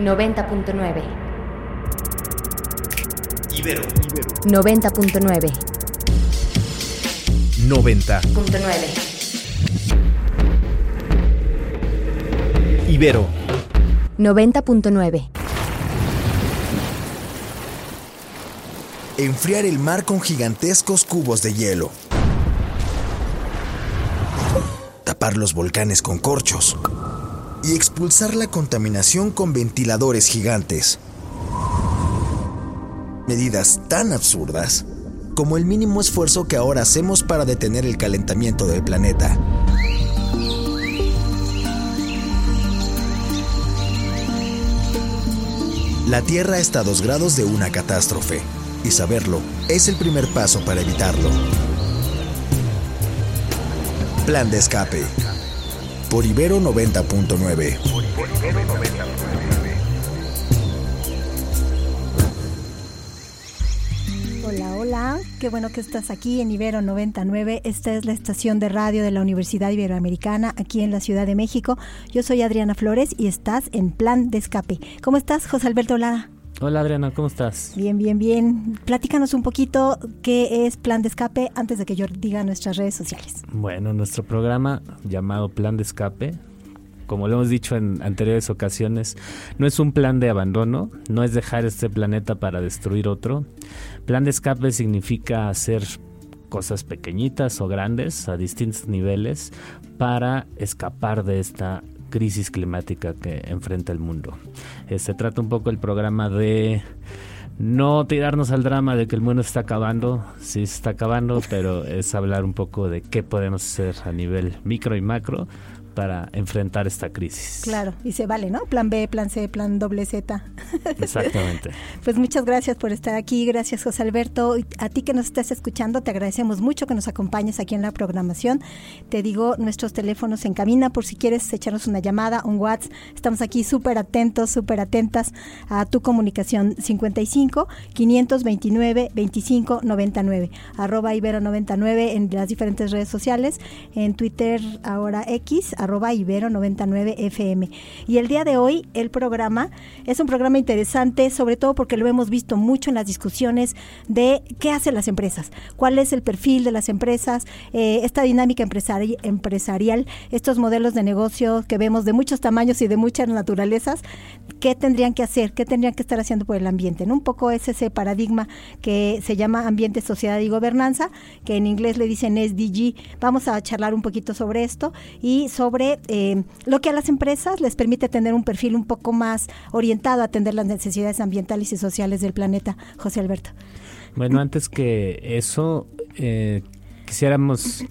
90.9. Ibero. 90.9. 90. Ibero. 90.9. Enfriar el mar con gigantescos cubos de hielo. Tapar los volcanes con corchos. Y expulsar la contaminación con ventiladores gigantes. Medidas tan absurdas como el mínimo esfuerzo que ahora hacemos para detener el calentamiento del planeta. La Tierra está a dos grados de una catástrofe, y saberlo es el primer paso para evitarlo. Plan de escape. Por Ibero 90.9. Hola, hola, qué bueno que estás aquí en Ibero 99. Esta es la estación de radio de la Universidad Iberoamericana aquí en la Ciudad de México. Yo soy Adriana Flores y estás en Plan de Escape. ¿Cómo estás, José Alberto Lara? Hola Adriana, ¿cómo estás? Bien, bien, bien. Platícanos un poquito qué es Plan de Escape antes de que yo diga nuestras redes sociales. Bueno, nuestro programa llamado Plan de Escape, como lo hemos dicho en anteriores ocasiones, no es un plan de abandono, no es dejar este planeta para destruir otro. Plan de escape significa hacer cosas pequeñitas o grandes a distintos niveles para escapar de esta crisis climática que enfrenta el mundo. Eh, se trata un poco el programa de no tirarnos al drama de que el mundo está acabando, sí está acabando, pero es hablar un poco de qué podemos hacer a nivel micro y macro para enfrentar esta crisis. Claro, y se vale, ¿no? Plan B, plan C, plan doble Z. Exactamente. pues muchas gracias por estar aquí, gracias José Alberto. A ti que nos estás escuchando, te agradecemos mucho que nos acompañes aquí en la programación. Te digo nuestros teléfonos en cabina por si quieres echarnos una llamada, un WhatsApp. Estamos aquí súper atentos, súper atentas a tu comunicación 55 529 25 99 arroba ibero 99 en las diferentes redes sociales, en Twitter ahora X arroba ibero99fm. Y el día de hoy el programa es un programa interesante, sobre todo porque lo hemos visto mucho en las discusiones de qué hacen las empresas, cuál es el perfil de las empresas, eh, esta dinámica empresari empresarial, estos modelos de negocio que vemos de muchos tamaños y de muchas naturalezas, qué tendrían que hacer, qué tendrían que estar haciendo por el ambiente. ¿no? Un poco es ese paradigma que se llama ambiente, sociedad y gobernanza, que en inglés le dicen SDG. Vamos a charlar un poquito sobre esto y sobre eh, lo que a las empresas les permite tener un perfil un poco más orientado a atender las necesidades ambientales y sociales del planeta. José Alberto. Bueno, antes que eso, eh, quisiéramos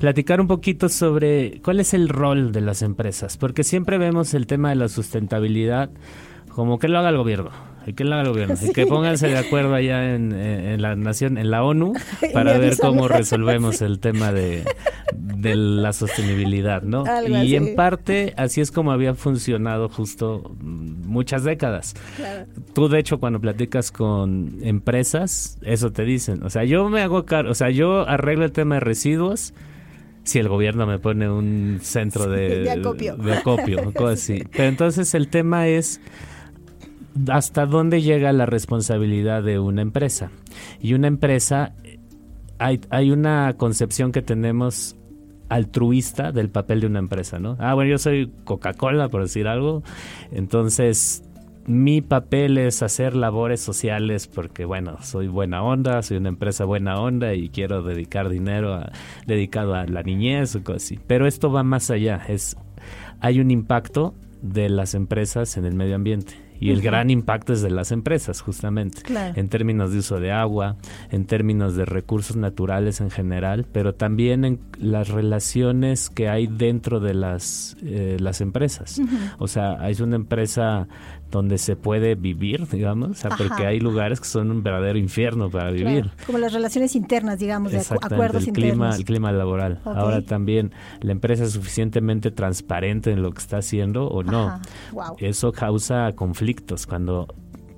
platicar un poquito sobre cuál es el rol de las empresas, porque siempre vemos el tema de la sustentabilidad como que lo haga el gobierno y que haga el gobierno y que pónganse de acuerdo allá en, en, la nación, en la ONU, para ver cómo resolvemos el tema de, de la sostenibilidad, ¿no? Algo y así. en parte así es como había funcionado justo mm, muchas décadas. Claro. Tú de hecho cuando platicas con empresas, eso te dicen, o sea, yo me hago cargo, o sea, yo arreglo el tema de residuos si el gobierno me pone un centro de, de acopio. de acopio, cosas así. Pero entonces el tema es hasta dónde llega la responsabilidad de una empresa. Y una empresa, hay, hay una concepción que tenemos altruista del papel de una empresa, ¿no? Ah, bueno, yo soy Coca-Cola, por decir algo. Entonces, mi papel es hacer labores sociales porque, bueno, soy buena onda, soy una empresa buena onda y quiero dedicar dinero a, dedicado a la niñez o cosas así. Pero esto va más allá, es hay un impacto de las empresas en el medio ambiente. Y el gran impacto es de las empresas, justamente, Claro. en términos de uso de agua, en términos de recursos naturales en general, pero también en las relaciones que hay dentro de las, eh, las empresas. O sea, es una empresa donde se puede vivir, digamos, o sea, Ajá. porque hay lugares que son un verdadero infierno para vivir. Claro, Como las relaciones internas, digamos, de acu- acuerdos el clima, internos. el clima laboral. Ahora también la empresa es suficientemente transparente en lo que está haciendo o no. Wow. Eso causa conflictos cuando,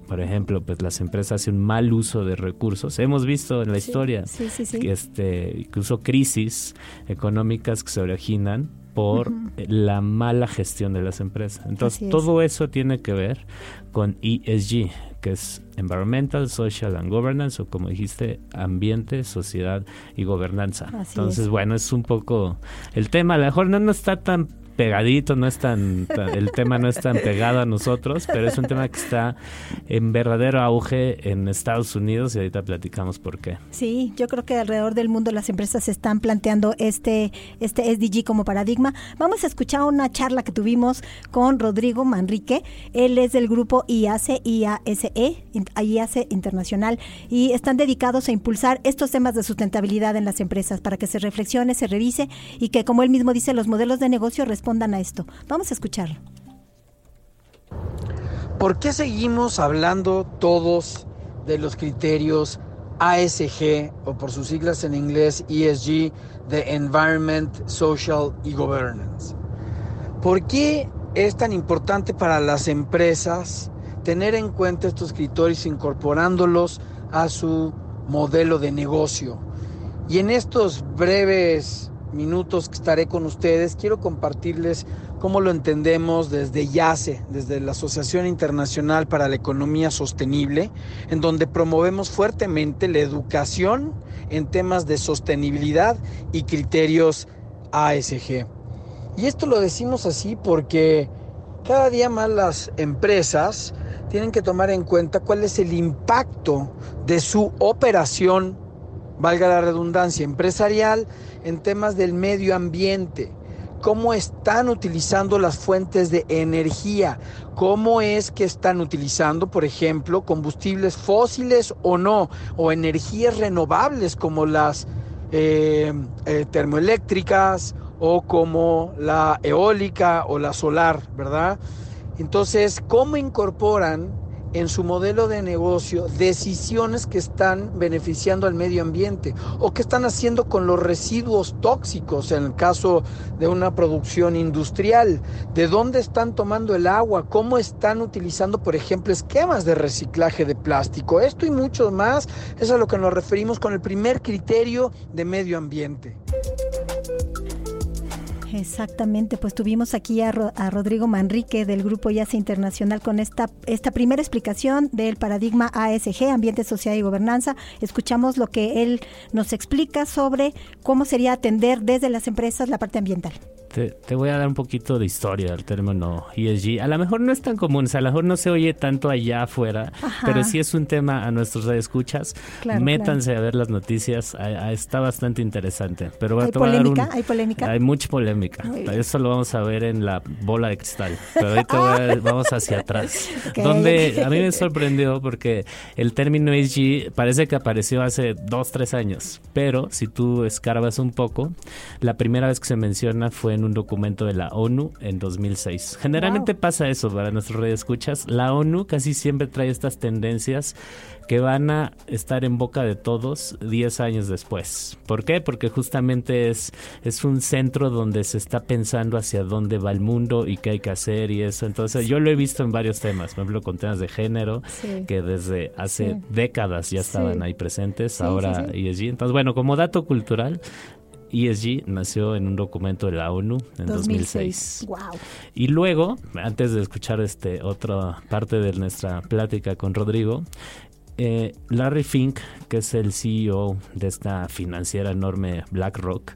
por ejemplo, pues las empresas hacen un mal uso de recursos. Hemos visto en la Sí, historia sí, este, incluso crisis económicas que se originan por la mala gestión de las empresas. Entonces, todo eso tiene que ver con ESG, que es Environmental, Social and Governance, o como dijiste, ambiente, sociedad y gobernanza. Entonces, bueno, es un poco el tema. A lo mejor no, no está tan pegadito, no es tan, el tema no es tan pegado a nosotros, pero es un tema que está en verdadero auge en Estados Unidos y ahorita platicamos por qué. Sí, yo creo que alrededor del mundo las empresas están planteando este, este SDG como paradigma. Vamos a escuchar una charla que tuvimos con Rodrigo Manrique. Él es del grupo IACE, IASE, IACE Internacional, y están dedicados a impulsar estos temas de sustentabilidad en las empresas para que se reflexione, se revise y que, como él mismo dice, los modelos de negocio a esto. Vamos a escucharlo. ¿Por qué seguimos hablando todos de los criterios ASG o por sus siglas en inglés ESG de Environment, Social y Governance? ¿Por qué es tan importante para las empresas tener en cuenta estos criterios incorporándolos a su modelo de negocio? Y en estos breves minutos que estaré con ustedes, quiero compartirles cómo lo entendemos desde YACE, desde la Asociación Internacional para la Economía Sostenible, en donde promovemos fuertemente la educación en temas de sostenibilidad y criterios ASG. Y esto lo decimos así porque cada día más las empresas tienen que tomar en cuenta cuál es el impacto de su operación, valga la redundancia, empresarial en temas del medio ambiente, cómo están utilizando las fuentes de energía, cómo es que están utilizando, por ejemplo, combustibles fósiles o no, o energías renovables como las eh, eh, termoeléctricas o como la eólica o la solar, ¿verdad? Entonces, ¿cómo incorporan en su modelo de negocio decisiones que están beneficiando al medio ambiente o que están haciendo con los residuos tóxicos en el caso de una producción industrial, de dónde están tomando el agua, cómo están utilizando, por ejemplo, esquemas de reciclaje de plástico. Esto y mucho más es a lo que nos referimos con el primer criterio de medio ambiente. Exactamente, pues tuvimos aquí a, Rodrigo Manrique del Grupo YACE Internacional con esta, esta primera explicación del paradigma ASG, Ambiente, Sociedad y Gobernanza. Escuchamos lo que él nos explica sobre cómo sería atender desde las empresas la parte ambiental. Te, voy a dar un poquito de historia del término ESG. A lo mejor no es tan común, o sea, a lo mejor no se oye tanto allá afuera, pero sí es un tema a nuestros escuchas. Métanse a ver las noticias, está bastante interesante. Pero ¿Hay, polémica? ¿Hay polémica? Hay mucha polémica. Eso lo vamos a ver en la bola de cristal. Pero ahorita vamos hacia atrás. Donde a mí me sorprendió porque el término ESG parece que apareció hace dos, tres años. Pero si tú escarbas un poco, la primera vez que se menciona fue en un documento de la ONU en 2006. Generalmente pasa eso para nuestros escuchas. La ONU casi siempre trae estas tendencias que van a estar en boca de todos 10 años después. ¿Por qué? Porque justamente es, es un centro donde se está pensando hacia dónde va el mundo y qué hay que hacer y eso. Entonces yo lo he visto en varios temas, por ejemplo con temas de género, que desde hace décadas ya estaban ahí presentes, ahora ESG. Entonces bueno, como dato cultural, ESG nació en un documento de la ONU en 2006. Y luego, antes de escuchar este otra parte de nuestra plática con Rodrigo, eh, Larry Fink, que es el CEO de esta financiera enorme BlackRock,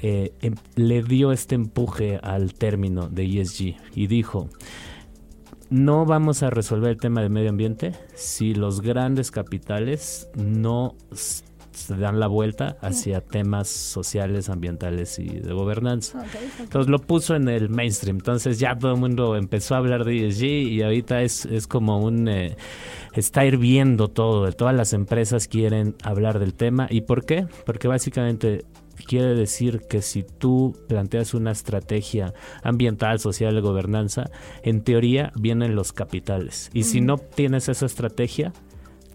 eh, em, le dio este empuje al término de ESG y dijo, no vamos a resolver el tema del medio ambiente si los grandes capitales no se dan la vuelta hacia temas sociales, ambientales y de gobernanza. Entonces lo puso en el mainstream. Entonces ya todo el mundo empezó a hablar de ESG y ahorita es, es como un... Eh, está hirviendo todo. Todas las empresas quieren hablar del tema. ¿Y por qué? Porque básicamente quiere decir que si tú planteas una estrategia ambiental, social, de gobernanza, en teoría vienen los capitales. Y si no tienes esa estrategia,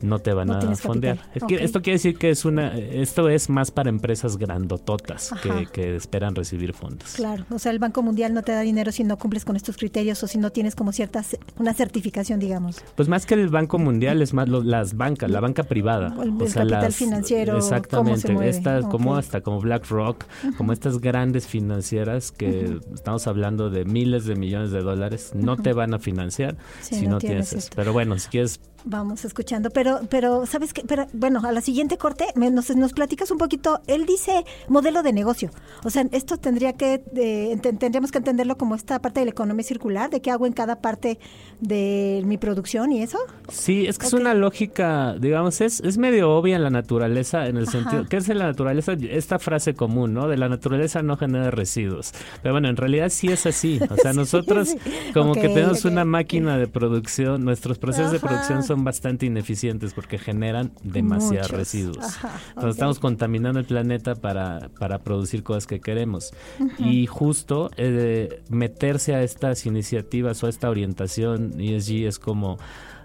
no te van No a fondear. capital. Que. Esto quiere decir que es una, esto es más para empresas grandototas que, que esperan recibir fondos. Claro, o sea, el Banco Mundial no te da dinero si no cumples con estos criterios o si no tienes como cierta, una certificación, digamos. Pues más que el Banco Mundial es más lo- las bancas, la banca privada. El- el capital financiero, cómo se Exactamente, estas como hasta como BlackRock, como estas grandes financieras que estamos hablando de miles de millones de dólares, no te van a financiar Sí, si no tienes tienes eso. esto. Pero bueno, si quieres Vamos escuchando, pero, pero ¿sabes qué? Pero, bueno, a la siguiente corte me- nos, nos platicas un poquito, él dice modelo de negocio, o sea, esto tendría que, eh, tendríamos que entenderlo como esta parte de la economía circular, de qué hago en cada parte de mi producción y eso. Sí, es que es una lógica, digamos, es, es medio obvia en la naturaleza, en el Ajá. sentido, ¿qué es en la naturaleza? Esta frase común, ¿no? De la naturaleza no genera residuos. Pero bueno, en realidad sí es así. O sea, Sí, nosotros sí. como que tenemos una máquina de producción, nuestros procesos de producción son bastante ineficientes porque generan demasiados Muchos. residuos. Ajá, Entonces estamos contaminando el planeta para, para producir cosas que queremos. Y justo eh, meterse a estas iniciativas o a esta orientación ESG es como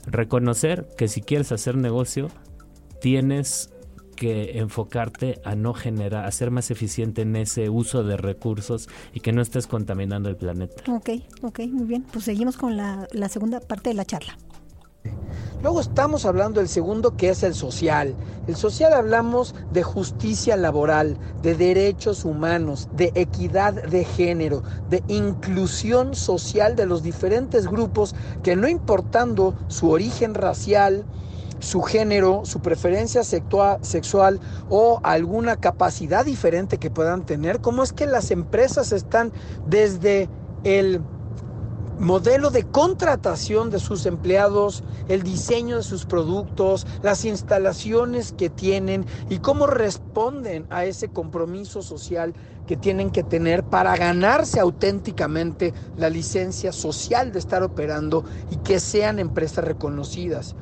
reconocer que si quieres hacer negocio, tienes que enfocarte a no generar, a ser más eficiente en ese uso de recursos y que no estés contaminando el planeta. Ok, ok, muy bien. Pues seguimos con la, la segunda parte de la charla. Luego estamos hablando del segundo que es el social. El social hablamos de justicia laboral, de derechos humanos, de equidad de género, de inclusión social de los diferentes grupos que no importando su origen racial, su género, su preferencia sexua- sexual o alguna capacidad diferente que puedan tener, cómo es que las empresas están desde el modelo de contratación de sus empleados, el diseño de sus productos, las instalaciones que tienen y cómo responden a ese compromiso social que tienen que tener para ganarse auténticamente la licencia social de estar operando y que sean empresas reconocidas.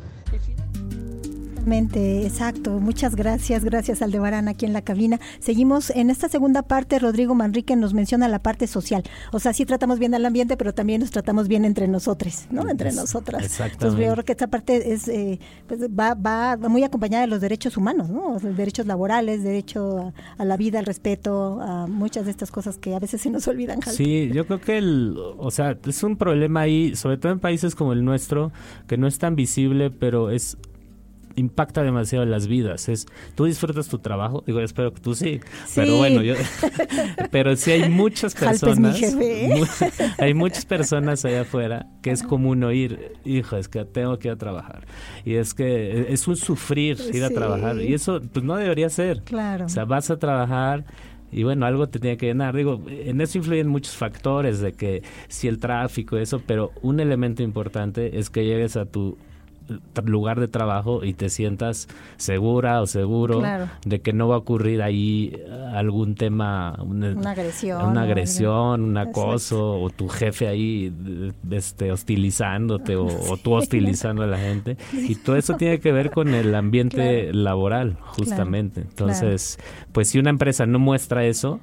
Exactamente, exacto. Muchas gracias, gracias Aldebarán aquí en la cabina. Seguimos en esta segunda parte. Rodrigo Manrique nos menciona la parte social. O sea, sí tratamos bien al ambiente, pero también nos tratamos bien entre nosotros, ¿no? Entre Es- nosotras. exactamente. Entonces veo que esta parte es, eh, pues va, va muy acompañada de los derechos humanos, ¿no? Sea, derechos laborales, derecho a, a la vida, al respeto, a muchas de estas cosas que a veces se nos olvidan. Jal. Sí, yo creo que el, o sea, es un problema ahí, sobre todo en países como el nuestro, que no es tan visible, pero es impacta demasiado las vidas. Es, tú disfrutas tu trabajo, digo, espero que tú sí, Sí. pero bueno, yo, pero sí hay muchas personas, hay muchas personas allá afuera que es común oír, hijo, es que tengo que ir a trabajar y es que es un sufrir ir a Sí. trabajar y eso pues no debería ser. Claro. O sea, vas a trabajar y bueno, algo te tiene que llenar. Digo, en eso influyen muchos factores de que si el tráfico, eso, pero un elemento importante es que llegues a tu lugar de trabajo y te sientas segura o seguro Claro. de que no va a ocurrir ahí eh, algún tema, una, Una agresión, una agresión, un Exacto. acoso o tu jefe ahí de- este, hostilizándote o, o tú hostilizando a la gente y todo eso tiene que ver con el ambiente Claro. laboral justamente. Entonces, pues si una empresa no muestra eso,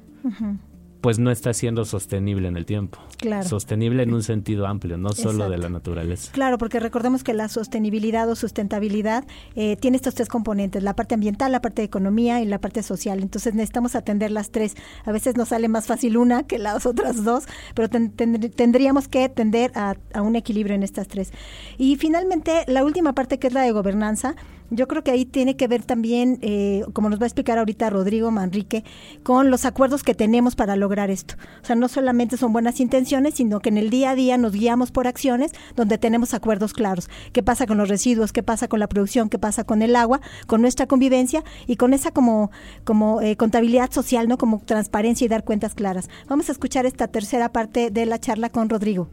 pues no está siendo sostenible en el tiempo. Claro. Sostenible en un sentido amplio, no solo de la naturaleza. Claro, porque recordemos que la sostenibilidad o sustentabilidad eh, tiene estos tres componentes, la parte ambiental, la parte de economía y la parte social. Entonces necesitamos atender las tres. A veces nos sale más fácil una que las otras dos, pero ten- ten- tendríamos que tender a, a un equilibrio en estas tres. Y finalmente, la última parte que es la de gobernanza, yo creo que ahí tiene que ver también, eh, como nos va a explicar ahorita Rodrigo Manrique, con los acuerdos que tenemos para lograr esto. O sea, no solamente son buenas intenciones, sino que en el día a día nos guiamos por acciones donde tenemos acuerdos claros. ¿Qué pasa con los residuos? ¿Qué pasa con la producción? ¿Qué pasa con el agua? Con nuestra convivencia y con esa como, como eh, contabilidad social, ¿no? Como transparencia y dar cuentas claras. Vamos a escuchar esta tercera parte de la charla con Rodrigo.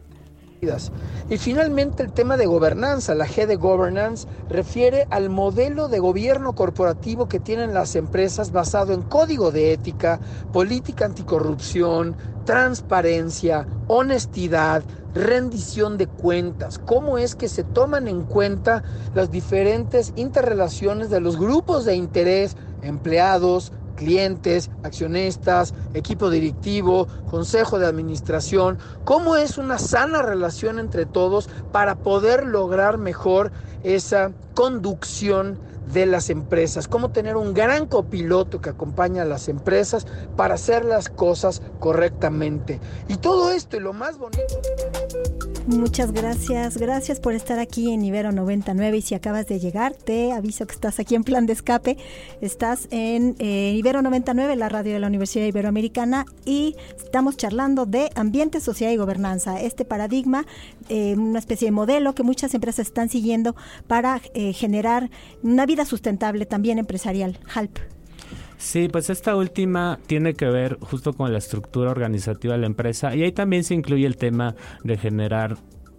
Y finalmente el tema de gobernanza, la G de governance, refiere al modelo de gobierno corporativo que tienen las empresas basado en código de ética, política anticorrupción, transparencia, honestidad, rendición de cuentas, cómo es que se toman en cuenta las diferentes interrelaciones de los grupos de interés, empleados, clientes, accionistas, equipo directivo, consejo de administración, cómo es una sana relación entre todos para poder lograr mejor esa conducción de las empresas, cómo tener un gran copiloto que acompaña a las empresas para hacer las cosas correctamente. Y todo esto y lo más bonito. Muchas gracias, gracias por estar aquí en Ibero 99 y si acabas de llegar te aviso que estás aquí en plan de escape, estás en eh, Ibero 99, la radio de la Universidad Iberoamericana. Y estamos charlando de ambiente, sociedad y gobernanza, este paradigma, eh, una especie de modelo que muchas empresas están siguiendo para eh, generar una vida sustentable también empresarial, HALP. Sí, pues esta última tiene que ver justo con la estructura organizativa de la empresa y ahí también se incluye el tema de generar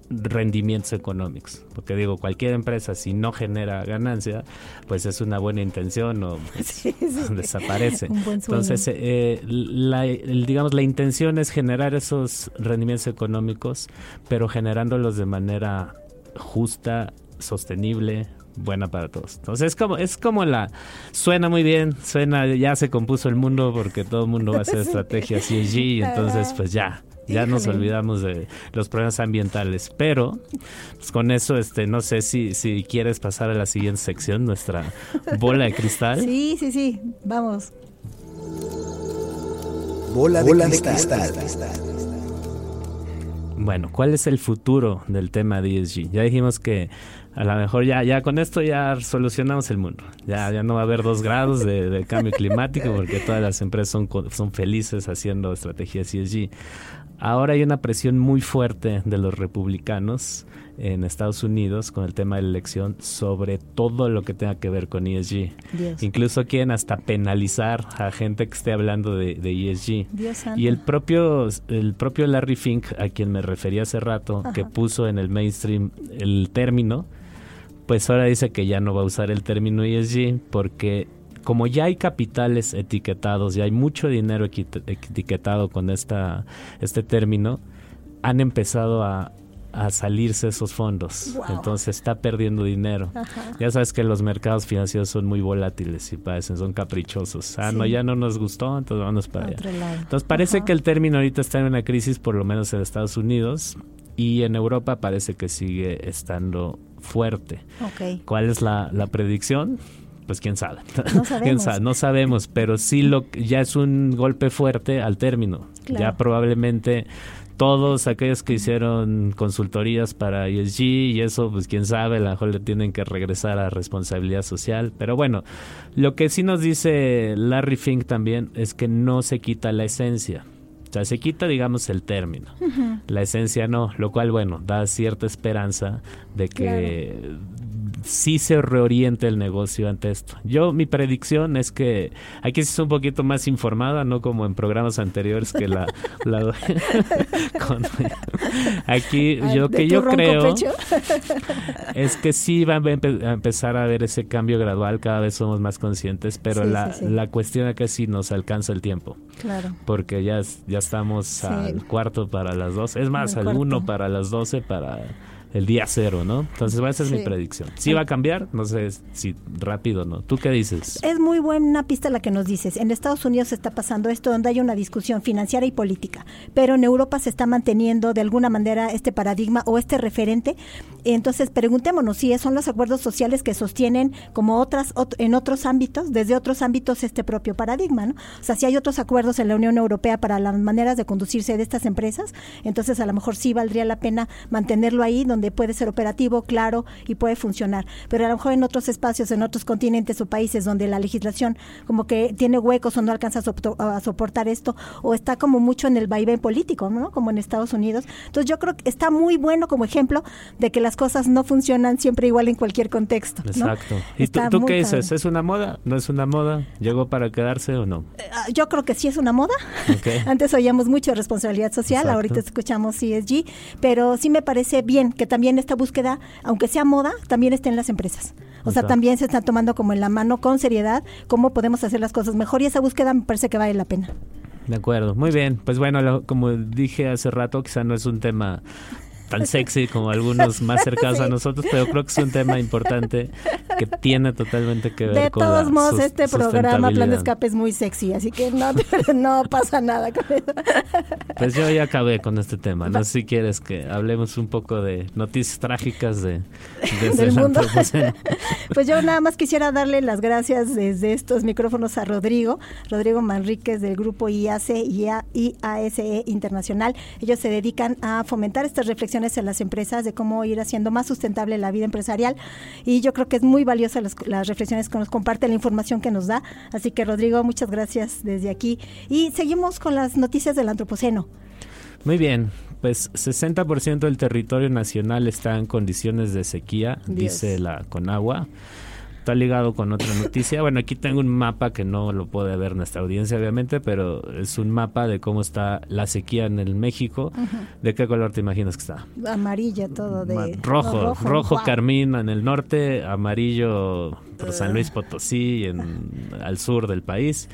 rendimientos económicos. Porque digo, cualquier empresa si no genera ganancia, pues es una buena intención o pues, desaparece. Entonces, eh, la, digamos, la intención es generar esos rendimientos económicos, pero generándolos de manera justa, sostenible, buena para todos. Entonces es como, es como la, suena muy bien, suena, ya se compuso el mundo porque todo el mundo va a hacer estrategias y entonces pues ya, ya nos olvidamos de los problemas ambientales. Pero pues, con eso, este, no sé si, si quieres pasar a la siguiente sección, nuestra bola de cristal. Sí, sí, sí, vamos. Bola de, cristal. Bueno, ¿cuál es el futuro del tema de ESG? Ya dijimos que a lo mejor ya, ya con esto ya solucionamos el mundo. Ya, ya no va a haber dos grados de, cambio climático porque todas las empresas son, son felices haciendo estrategias ESG. Ahora hay una presión muy fuerte de los republicanos en Estados Unidos con el tema de la elección sobre todo lo que tenga que ver con ESG. Incluso quieren hasta penalizar a gente que esté hablando de, ESG. y el propio, el propio Larry Fink, a quien me refería hace rato, que puso en el mainstream el término, pues ahora dice que ya no va a usar el término ESG porque como ya hay capitales etiquetados, ya hay mucho dinero etiquetado con esta, este término, han empezado a, salirse esos fondos. Entonces está perdiendo dinero. Ya sabes que los mercados financieros son muy volátiles y parecen, son caprichosos. Ah, no, ya no nos gustó, entonces vamos para allá. Entonces parece que el término ahorita está en una crisis, por lo menos en Estados Unidos, y en Europa parece que sigue estando fuerte. ¿Cuál es la, predicción? Pues quién sabe. No sabemos. No sabemos, pero sí lo ya es un golpe fuerte al término. Ya probablemente todos aquellos que hicieron consultorías para ESG y eso, pues quién sabe, a lo mejor le tienen que regresar a responsabilidad social. Pero bueno, lo que sí nos dice Larry Fink también es que no se quita la esencia. O sea, se quita, digamos, el término. La esencia no, lo cual, bueno, da cierta esperanza de que sí se reoriente el negocio ante esto. Yo, mi predicción es que aquí sí es un poquito más informada, no como en programas anteriores que la... aquí, yo que yo creo es que sí va a, empezar a ver ese cambio gradual, cada vez somos más conscientes, pero la, la cuestión es que sí nos alcanza el tiempo. Claro. Porque ya, ya estamos al cuarto para las 12, es más, al uno para las 12 para el día cero, ¿no? Entonces, esa es mi predicción. ¿Sí va a cambiar? No sé si rápido o no. ¿Tú qué dices? Es muy buena pista la que nos dices. En Estados Unidos está pasando esto donde hay una discusión financiera y política, pero en Europa se está manteniendo de alguna manera este paradigma o este referente. Entonces, preguntémonos si son los acuerdos sociales que sostienen como otras en otros ámbitos, desde otros ámbitos este propio paradigma, ¿no? O sea, si hay otros acuerdos en la Unión Europea para las maneras de conducirse de estas empresas, entonces a lo mejor sí valdría la pena mantenerlo ahí donde donde puede ser operativo, claro y puede funcionar. Pero a lo mejor en otros espacios, en otros continentes o países donde la legislación como que tiene huecos o no alcanza a, soportar esto o está como mucho en el vaivén político, ¿no? Como en Estados Unidos. Entonces yo creo que está muy bueno como ejemplo de que las cosas no funcionan siempre igual en cualquier contexto. Exacto. ¿Y tú, qué dices? ¿Es una moda? ¿No es una moda? ¿Llegó para quedarse o no? Eh, yo creo que sí es una moda. Antes oíamos mucho responsabilidad social, ahorita escuchamos CSG, pero sí me parece bien que también esta búsqueda, aunque sea moda, también está en las empresas. O sea, también se están tomando como en la mano con seriedad cómo podemos hacer las cosas mejor y esa búsqueda me parece que vale la pena. De acuerdo, muy bien. Pues bueno, como dije hace rato, quizá no es un tema tan sexy como algunos más cercanos a nosotros, pero creo que es un tema importante que tiene totalmente que ver De con todos la modos, este programa Plan de. Escape es muy sexy, así que no, no pasa nada con eso. Pues yo ya acabé con este tema. No sé si quieres que hablemos un poco de noticias trágicas de, del el mundo. Pues yo nada más quisiera darle las gracias desde estos micrófonos a Rodrigo, Rodrigo Manríquez del grupo IAC y A- IASE E Internacional. Ellos se dedican a fomentar estas reflexiones en las empresas de cómo ir haciendo más sustentable la vida empresarial y yo creo que es muy valiosa las, las reflexiones que nos comparte, la información que nos da. Así que Rodrigo, muchas gracias desde aquí. Y seguimos con las noticias del Antropoceno. Muy bien, pues 60% del territorio nacional está en condiciones de sequía, Dios. dice la Conagua. Está ligado con otra noticia. Bueno, aquí tengo un mapa que no lo puede ver nuestra audiencia, obviamente, pero es un mapa de cómo está la sequía en el México. ¿De qué color te imaginas que está? Amarilla todo de... Rojo, no, rojo, guau. carmín en el norte, amarillo por San Luis Potosí, en, al sur del país,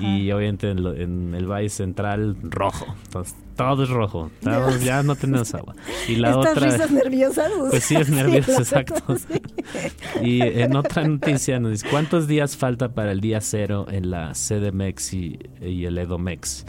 y obviamente en, en el Valle Central, rojo. Entonces, todo es rojo, todos ya no tenemos agua. Y la Estas otra... risas nerviosas. Pues sí, es nervioso, exacto. Y en otra noticia nos dice, ¿cuántos días falta para el día cero en la CDMX y, y el EDOMEX?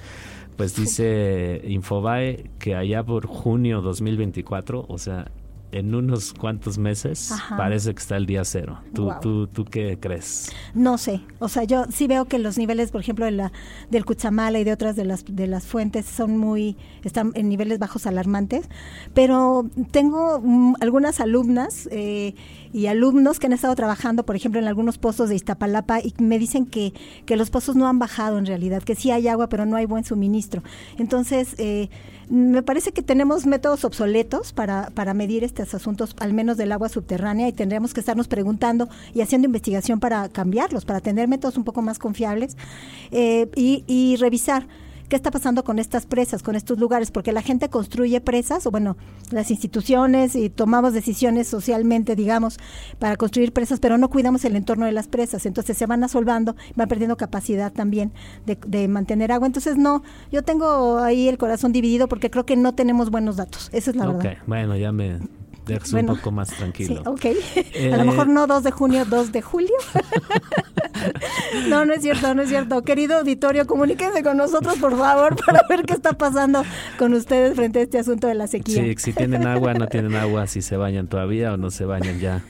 Pues dice Infobae que allá por junio 2024, o sea, en unos cuantos meses, Ajá. parece que está el día cero. ¿Tú, tú, ¿Tú qué crees? No sé, o sea, yo sí veo que los niveles, por ejemplo, de la, del Cuchamala y de otras de las de las fuentes son muy están en niveles bajos alarmantes, pero tengo mm, algunas alumnas eh, y alumnos que han estado trabajando, por ejemplo, en algunos pozos de Iztapalapa y me dicen que, que los pozos no han bajado en realidad, que sí hay agua, pero no hay buen suministro. Entonces, eh, me parece que tenemos métodos obsoletos para, para medir estos asuntos, al menos del agua subterránea, y tendríamos que estarnos preguntando y haciendo investigación para cambiarlos, para tener métodos un poco más confiables eh, y, y revisar qué está pasando con estas presas, con estos lugares, porque la gente construye presas, o bueno, las instituciones y tomamos decisiones socialmente, digamos, para construir presas, pero no cuidamos el entorno de las presas, entonces se van asolvando, van perdiendo capacidad también de, de mantener agua. Entonces, no, yo tengo ahí el corazón dividido porque creo que no tenemos buenos datos, esa es la ok, verdad. bueno, ya me dejas Bueno, un poco más tranquilo. Sí, ok. Eh, A lo mejor no 2 de junio, 2 de julio. no, no es cierto, no es cierto. Querido auditorio, comuníquense con nosotros, por favor, para ver qué está pasando con ustedes frente a este asunto de la sequía. Sí, si tienen agua, no tienen agua, si se bañan todavía o no se bañan ya.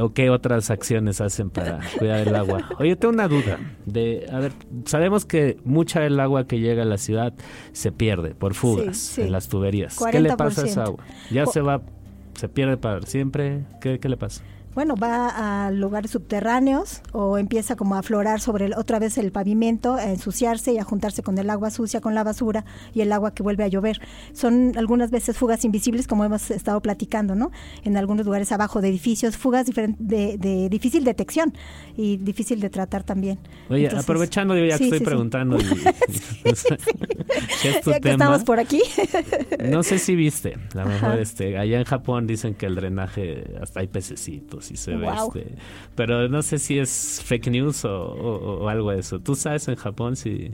¿O qué otras acciones hacen para cuidar el agua? Oye, tengo una duda. De, a ver, sabemos que mucha del agua que llega a la ciudad se pierde por fugas Sí, sí. en las tuberías. ¿Qué le pasa a 40%. esa agua? ¿Ya se va, se pierde para siempre? ¿Qué, qué le pasa? Bueno, va a lugares subterráneos o empieza como a aflorar sobre el- otra vez el pavimento, a ensuciarse y a juntarse con el agua sucia, con la basura y el agua que vuelve a llover. Son algunas veces fugas invisibles, como hemos estado platicando, ¿no? En algunos lugares abajo de edificios, fugas de, de difícil detección y difícil de tratar también. Oye, Entonces- aprovechando yo ya que Sí, estoy sí, sí. preguntando, y- ¿qué es tu Ya que tema? estamos por aquí. No sé si viste, a lo mejor este, allá en Japón dicen que el drenaje hasta hay pececitos y se ve este, pero no sé si es fake news o, o- o algo de eso. ¿Tú sabes en Japón si,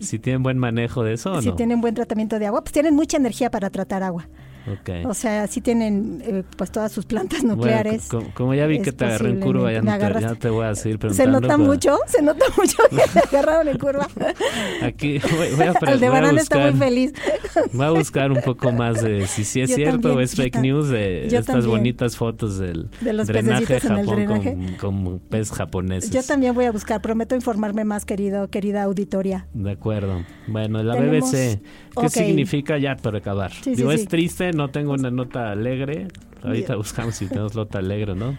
si tienen buen manejo de eso o si no? tienen buen tratamiento de agua, pues tienen mucha energía para tratar agua. Ok. O sea, sí tienen eh, pues todas sus plantas Bueno, nucleares. co- como, como ya vi que te agarré en curva, ya te, ya te voy a seguir Se preguntando. nota pero mucho, se nota mucho que te agarraron en curva. Aquí voy, voy a, pre- El de voy a banana está muy feliz. Voy a buscar un poco más de si sí es Yo cierto también, o es fake news de estas también. bonitas fotos del De los drenaje de Japón drenaje. con, con pez japoneses. Yo también voy a buscar, prometo informarme más, querido, querida auditoria. De acuerdo. Bueno, la Tenemos- BBC, ¿qué ok. significa ya para acabar? Sí, sí, Digo, es sí. Triste, no tengo una nota alegre. Ahorita buscamos si tenemos nota alegre no.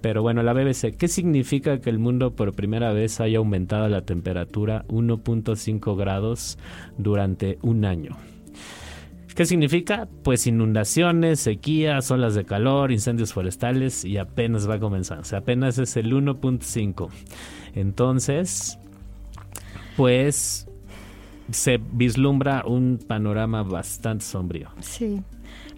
Pero bueno, la BBC, ¿qué significa que el mundo por primera vez haya aumentado la temperatura 1.5 grados durante un año? ¿Qué significa? Pues inundaciones, sequías, olas de calor, incendios forestales y apenas va a comenzar. O sea, apenas es el 1.5. Entonces, pues se vislumbra un panorama bastante sombrío. Sí.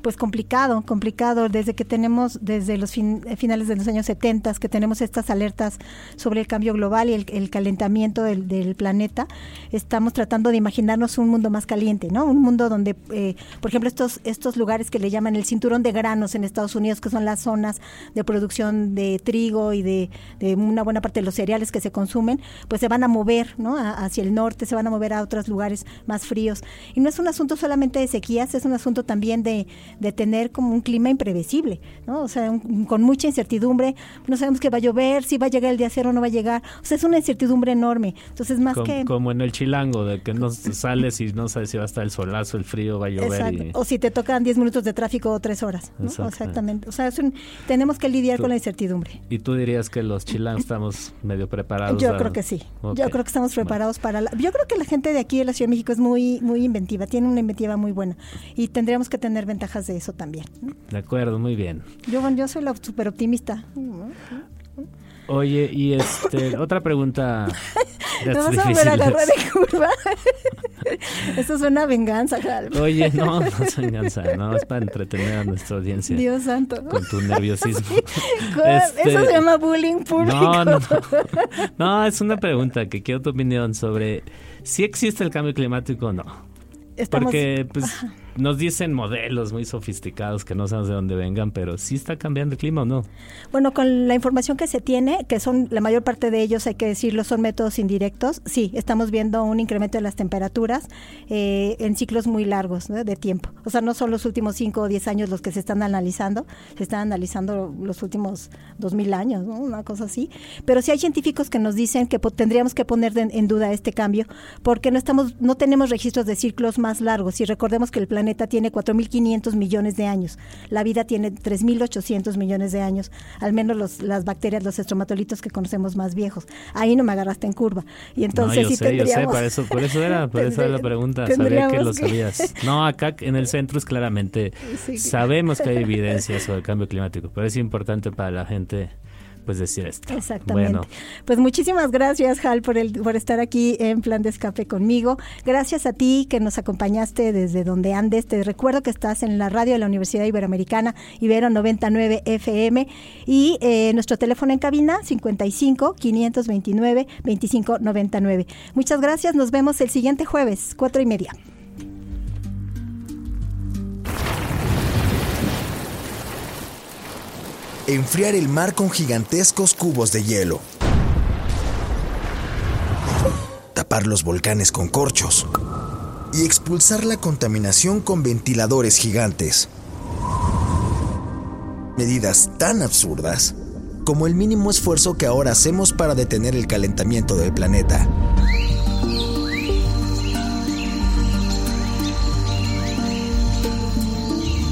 Pues complicado, complicado desde que tenemos, desde los finales de los años 70, que tenemos estas alertas sobre el cambio global y el, calentamiento del, planeta, estamos tratando de imaginarnos un mundo más caliente, ¿no? Un mundo donde, eh, por ejemplo, estos, estos lugares que le llaman el cinturón de granos en Estados Unidos, que son las zonas de producción de trigo y de, una buena parte de los cereales que se consumen, pues se van a mover, ¿no? hacia el norte, se van a mover a otros lugares más fríos. Y no es un asunto solamente de sequías, es un asunto también de, de tener como un clima imprevisible, ¿no? O sea, con mucha incertidumbre, no sabemos qué va a llover, si va a llegar el día cero o no va a llegar, o sea, es una incertidumbre enorme. Entonces, más que... Como en el chilango, de que no sales y no sabes si va a estar el solazo, el frío, va a llover. O si te tocan 10 minutos de tráfico o 3 horas, Exactamente. O sea, tenemos que lidiar con la incertidumbre. ¿Y tú dirías que los chilangos estamos medio preparados? Yo creo que sí. Yo creo que estamos preparados para... La... Yo creo que la gente de aquí de la Ciudad de México es muy, muy inventiva, tiene una inventiva muy buena y tendríamos que tener ventajas de eso también. De acuerdo, muy bien. Yo, yo soy la super optimista. Oye, y este, otra pregunta. ¿No vas a volver a agarrar de curva? Esto es una venganza, Oye, no, no es venganza, no, es para entretener a nuestra audiencia. Dios santo. Con tu nerviosismo. Este, Eso se llama bullying público. No, no, no. No, es una pregunta que quiero tu opinión sobre si existe el cambio climático o no. Porque, pues nos dicen modelos muy sofisticados que no sabemos de dónde vengan, pero sí está cambiando el clima o no. Bueno, con la información que se tiene, que son la mayor parte de ellos, hay que decirlo, son métodos indirectos, sí, estamos viendo un incremento de las temperaturas eh, en ciclos muy largos de tiempo. O sea, no son los últimos 5 o 10 años los que se están analizando, se están analizando los últimos 2000 años, una cosa así. Pero sí hay científicos que nos dicen que tendríamos que poner en duda este cambio porque no, estamos, no tenemos registros de ciclos más largos y recordemos que el planeta planeta tiene 4.500 millones de años, la vida tiene 3.800 millones de años, al menos los, las bacterias, los estromatolitos que conocemos más viejos. Ahí no me agarraste en curva. Y entonces no, yo sé, yo sé, por eso, por eso era, por eso era la pregunta, sabía que lo sabías. No, acá en el centro es claramente, sabemos que hay evidencia sobre el cambio climático, pero es importante para la gente pues decir esto. Exactamente. Pues muchísimas gracias, Hal, por, el, por estar aquí en Plan de Escape conmigo. Gracias a ti que nos acompañaste desde donde andes. Te recuerdo que estás en la radio de la Universidad Iberoamericana, Ibero 99 FM, y eh, nuestro teléfono en cabina 55 529 2599. Muchas gracias. Nos vemos el siguiente jueves, cuatro y media. Enfriar el mar con gigantescos cubos de hielo, tapar los volcanes con corchos y expulsar la contaminación con ventiladores gigantes. Medidas tan absurdas como el mínimo esfuerzo que ahora hacemos para detener el calentamiento del planeta.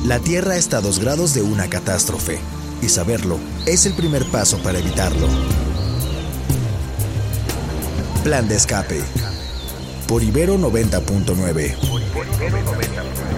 La Tierra está a dos grados de una catástrofe y saberlo es el primer paso para evitarlo. Plan de escape. Por Ibero 90.9.